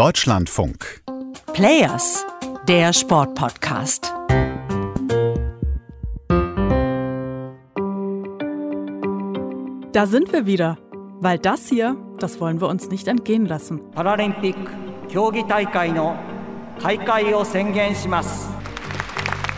Deutschlandfunk. Players, der Sportpodcast. Da sind wir wieder, weil das hier, das wollen wir uns nicht entgehen lassen. Paralympic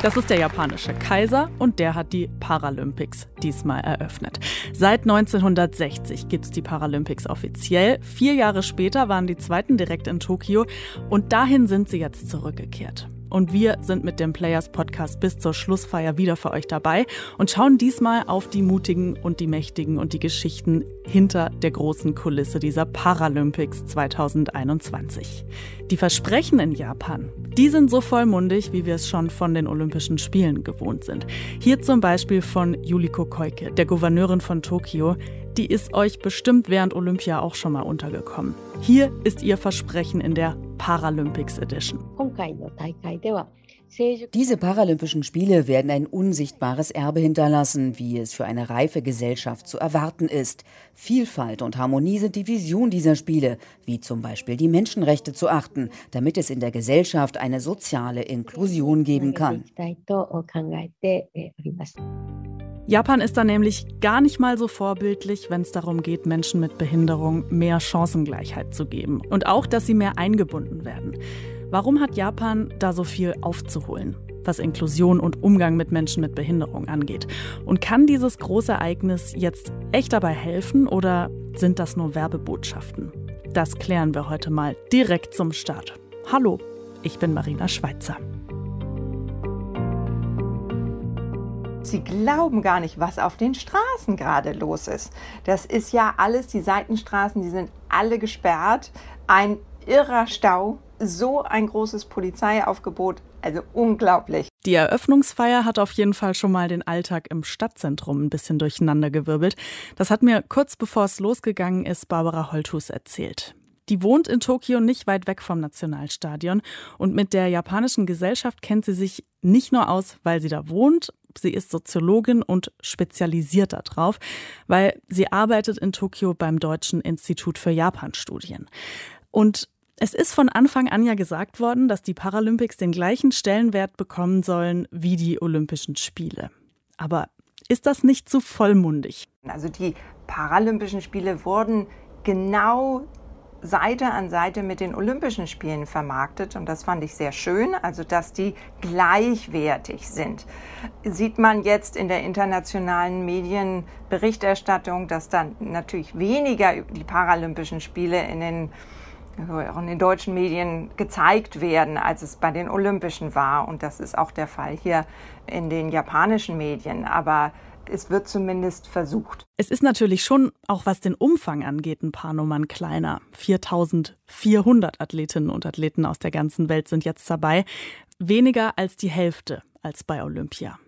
das ist der japanische Kaiser und der hat die Paralympics diesmal eröffnet. Seit 1960 gibt es die Paralympics offiziell. Vier Jahre später waren die zweiten direkt in Tokio und dahin sind sie jetzt zurückgekehrt. Und wir sind mit dem Players Podcast bis zur Schlussfeier wieder für euch dabei und schauen diesmal auf die Mutigen und die Mächtigen und die Geschichten hinter der großen Kulisse dieser Paralympics 2021. Die Versprechen in Japan, die sind so vollmundig, wie wir es schon von den Olympischen Spielen gewohnt sind. Hier zum Beispiel von Yuliko Koike, der Gouverneurin von Tokio. Die ist euch bestimmt während Olympia auch schon mal untergekommen. Hier ist ihr Versprechen in der Paralympics Edition. Diese Paralympischen Spiele werden ein unsichtbares Erbe hinterlassen, wie es für eine reife Gesellschaft zu erwarten ist. Vielfalt und Harmonie sind die Vision dieser Spiele, wie zum Beispiel die Menschenrechte zu achten, damit es in der Gesellschaft eine soziale Inklusion geben kann. Japan ist da nämlich gar nicht mal so vorbildlich, wenn es darum geht, Menschen mit Behinderung mehr Chancengleichheit zu geben und auch, dass sie mehr eingebunden werden. Warum hat Japan da so viel aufzuholen, was Inklusion und Umgang mit Menschen mit Behinderung angeht? Und kann dieses große Ereignis jetzt echt dabei helfen oder sind das nur Werbebotschaften? Das klären wir heute mal direkt zum Start. Hallo, ich bin Marina Schweitzer. Sie glauben gar nicht, was auf den Straßen gerade los ist. Das ist ja alles, die Seitenstraßen, die sind alle gesperrt. Ein irrer Stau, so ein großes Polizeiaufgebot, also unglaublich. Die Eröffnungsfeier hat auf jeden Fall schon mal den Alltag im Stadtzentrum ein bisschen durcheinandergewirbelt. Das hat mir kurz bevor es losgegangen ist Barbara Holthus erzählt. Die wohnt in Tokio nicht weit weg vom Nationalstadion und mit der japanischen Gesellschaft kennt sie sich nicht nur aus, weil sie da wohnt, sie ist Soziologin und spezialisiert darauf, weil sie arbeitet in Tokio beim Deutschen Institut für Japanstudien. Und es ist von Anfang an ja gesagt worden, dass die Paralympics den gleichen Stellenwert bekommen sollen wie die Olympischen Spiele. Aber ist das nicht zu vollmundig? Also die Paralympischen Spiele wurden genau Seite an Seite mit den Olympischen Spielen vermarktet und das fand ich sehr schön, also dass die gleichwertig sind. Sieht man jetzt in der internationalen Medienberichterstattung, dass dann natürlich weniger die Paralympischen Spiele in den also auch in den deutschen Medien gezeigt werden, als es bei den Olympischen war. Und das ist auch der Fall hier in den japanischen Medien. Aber es wird zumindest versucht. Es ist natürlich schon, auch was den Umfang angeht, ein paar Nummern kleiner. 4400 Athletinnen und Athleten aus der ganzen Welt sind jetzt dabei. Weniger als die Hälfte als bei Olympia.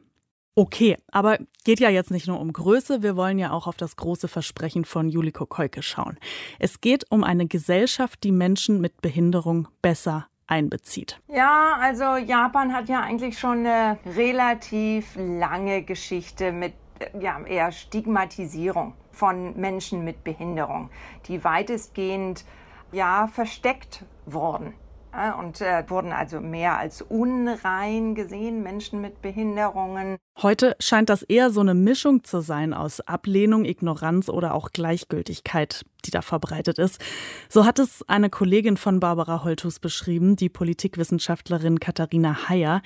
Okay, aber geht ja jetzt nicht nur um Größe, wir wollen ja auch auf das große Versprechen von Juliko Koike schauen. Es geht um eine Gesellschaft, die Menschen mit Behinderung besser einbezieht. Ja, also Japan hat ja eigentlich schon eine relativ lange Geschichte mit ja, eher Stigmatisierung von Menschen mit Behinderung, die weitestgehend ja versteckt wurden und äh, wurden also mehr als unrein gesehen, Menschen mit Behinderungen. Heute scheint das eher so eine Mischung zu sein aus Ablehnung, Ignoranz oder auch Gleichgültigkeit, die da verbreitet ist. So hat es eine Kollegin von Barbara Holthus beschrieben, die Politikwissenschaftlerin Katharina Heyer.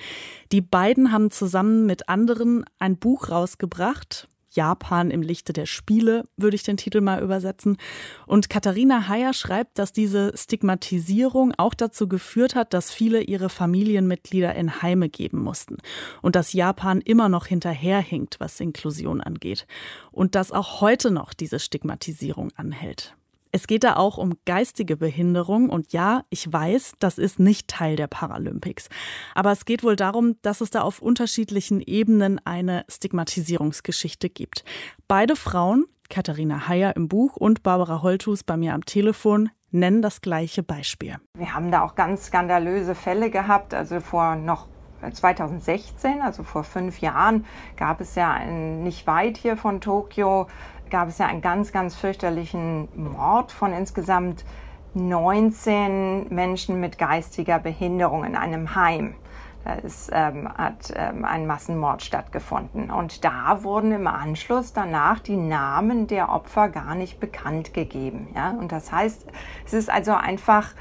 Die beiden haben zusammen mit anderen ein Buch rausgebracht, Japan im Lichte der Spiele, würde ich den Titel mal übersetzen. Und Katharina Heyer schreibt, dass diese Stigmatisierung auch dazu geführt hat, dass viele ihre Familienmitglieder in Heime geben mussten. Und dass Japan immer noch hinterherhinkt, was Inklusion angeht. Und dass auch heute noch diese Stigmatisierung anhält. Es geht da auch um geistige Behinderung und ja, ich weiß, das ist nicht Teil der Paralympics. Aber es geht wohl darum, dass es da auf unterschiedlichen Ebenen eine Stigmatisierungsgeschichte gibt. Beide Frauen, Katharina Heyer im Buch und Barbara Holthus bei mir am Telefon, nennen das gleiche Beispiel. Wir haben da auch ganz skandalöse Fälle gehabt, also vor noch 2016, also vor fünf Jahren, gab es ja ein, nicht weit hier von Tokio gab es ja einen ganz, ganz fürchterlichen Mord von insgesamt 19 Menschen mit geistiger Behinderung in einem Heim. Ist, ähm, hat ähm, ein Massenmord stattgefunden. Und da wurden im Anschluss danach die Namen der Opfer gar nicht bekannt gegeben. Ja? Und das heißt, es ist also einfach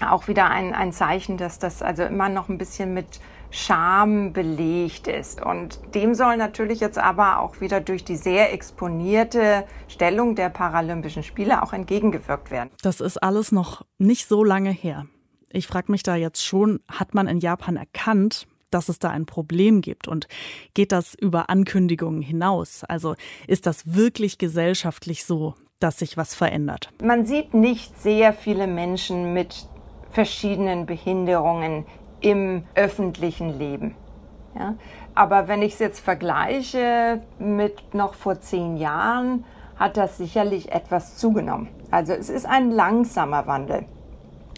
auch wieder ein, ein Zeichen, dass das also immer noch ein bisschen mit Scham belegt ist. Und dem soll natürlich jetzt aber auch wieder durch die sehr exponierte Stellung der Paralympischen Spiele auch entgegengewirkt werden. Das ist alles noch nicht so lange her. Ich frage mich da jetzt schon, hat man in Japan erkannt, dass es da ein Problem gibt? Und geht das über Ankündigungen hinaus? Also ist das wirklich gesellschaftlich so, dass sich was verändert? Man sieht nicht sehr viele Menschen mit verschiedenen Behinderungen im öffentlichen Leben. Ja? Aber wenn ich es jetzt vergleiche mit noch vor zehn Jahren, hat das sicherlich etwas zugenommen. Also es ist ein langsamer Wandel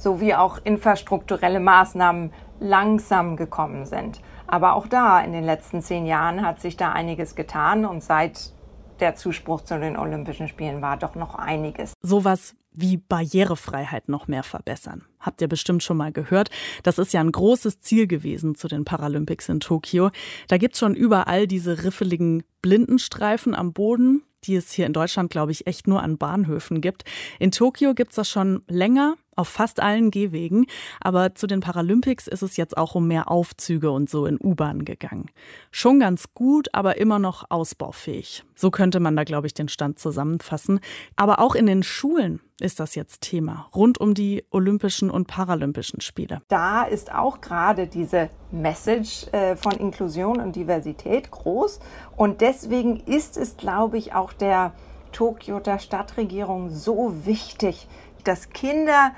so wie auch infrastrukturelle Maßnahmen langsam gekommen sind. Aber auch da in den letzten zehn Jahren hat sich da einiges getan und seit der Zuspruch zu den Olympischen Spielen war doch noch einiges. Sowas wie Barrierefreiheit noch mehr verbessern. Habt ihr bestimmt schon mal gehört. Das ist ja ein großes Ziel gewesen zu den Paralympics in Tokio. Da gibt's schon überall diese riffeligen Blindenstreifen am Boden, die es hier in Deutschland, glaube ich, echt nur an Bahnhöfen gibt. In Tokio gibt's das schon länger auf fast allen Gehwegen. Aber zu den Paralympics ist es jetzt auch um mehr Aufzüge und so in U-Bahn gegangen. Schon ganz gut, aber immer noch ausbaufähig. So könnte man da, glaube ich, den Stand zusammenfassen. Aber auch in den Schulen ist das jetzt Thema, rund um die Olympischen und Paralympischen Spiele. Da ist auch gerade diese Message äh, von Inklusion und Diversität groß. Und deswegen ist es, glaube ich, auch der Tokio der Stadtregierung so wichtig, dass Kinder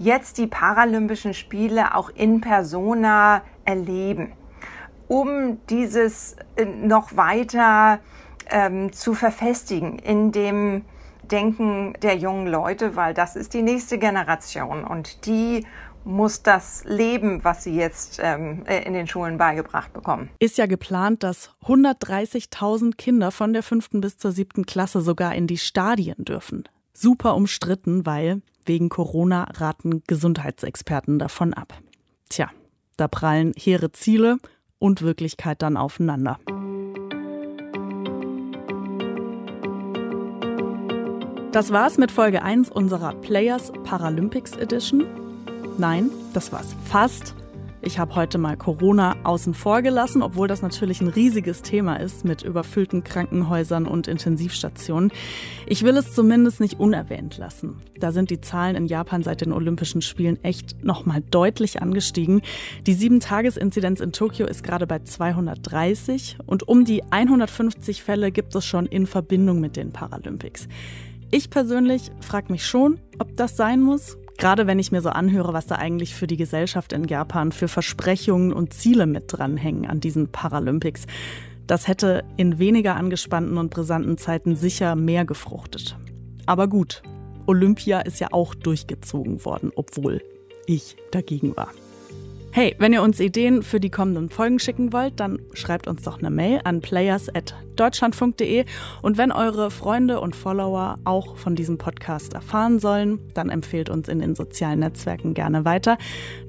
jetzt die Paralympischen Spiele auch in persona erleben, um dieses äh, noch weiter ähm, zu verfestigen in dem Denken der jungen Leute, weil das ist die nächste Generation und die muss das leben, was sie jetzt ähm, äh, in den Schulen beigebracht bekommen. Ist ja geplant, dass 130.000 Kinder von der fünften bis zur siebten Klasse sogar in die Stadien dürfen. Super umstritten, weil Wegen Corona raten Gesundheitsexperten davon ab. Tja, da prallen hehre Ziele und Wirklichkeit dann aufeinander. Das war's mit Folge 1 unserer Players Paralympics Edition. Nein, das war's fast. Ich habe heute mal Corona außen vor gelassen, obwohl das natürlich ein riesiges Thema ist mit überfüllten Krankenhäusern und Intensivstationen. Ich will es zumindest nicht unerwähnt lassen. Da sind die Zahlen in Japan seit den Olympischen Spielen echt nochmal deutlich angestiegen. Die 7-Tages-Inzidenz in Tokio ist gerade bei 230 und um die 150 Fälle gibt es schon in Verbindung mit den Paralympics. Ich persönlich frage mich schon, ob das sein muss. Gerade wenn ich mir so anhöre, was da eigentlich für die Gesellschaft in Japan für Versprechungen und Ziele mit dranhängen an diesen Paralympics. Das hätte in weniger angespannten und brisanten Zeiten sicher mehr gefruchtet. Aber gut, Olympia ist ja auch durchgezogen worden, obwohl ich dagegen war. Hey, wenn ihr uns Ideen für die kommenden Folgen schicken wollt, dann schreibt uns doch eine Mail an players.deutschlandfunk.de. Und wenn eure Freunde und Follower auch von diesem Podcast erfahren sollen, dann empfehlt uns in den sozialen Netzwerken gerne weiter.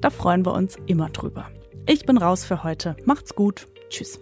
Da freuen wir uns immer drüber. Ich bin raus für heute. Macht's gut. Tschüss.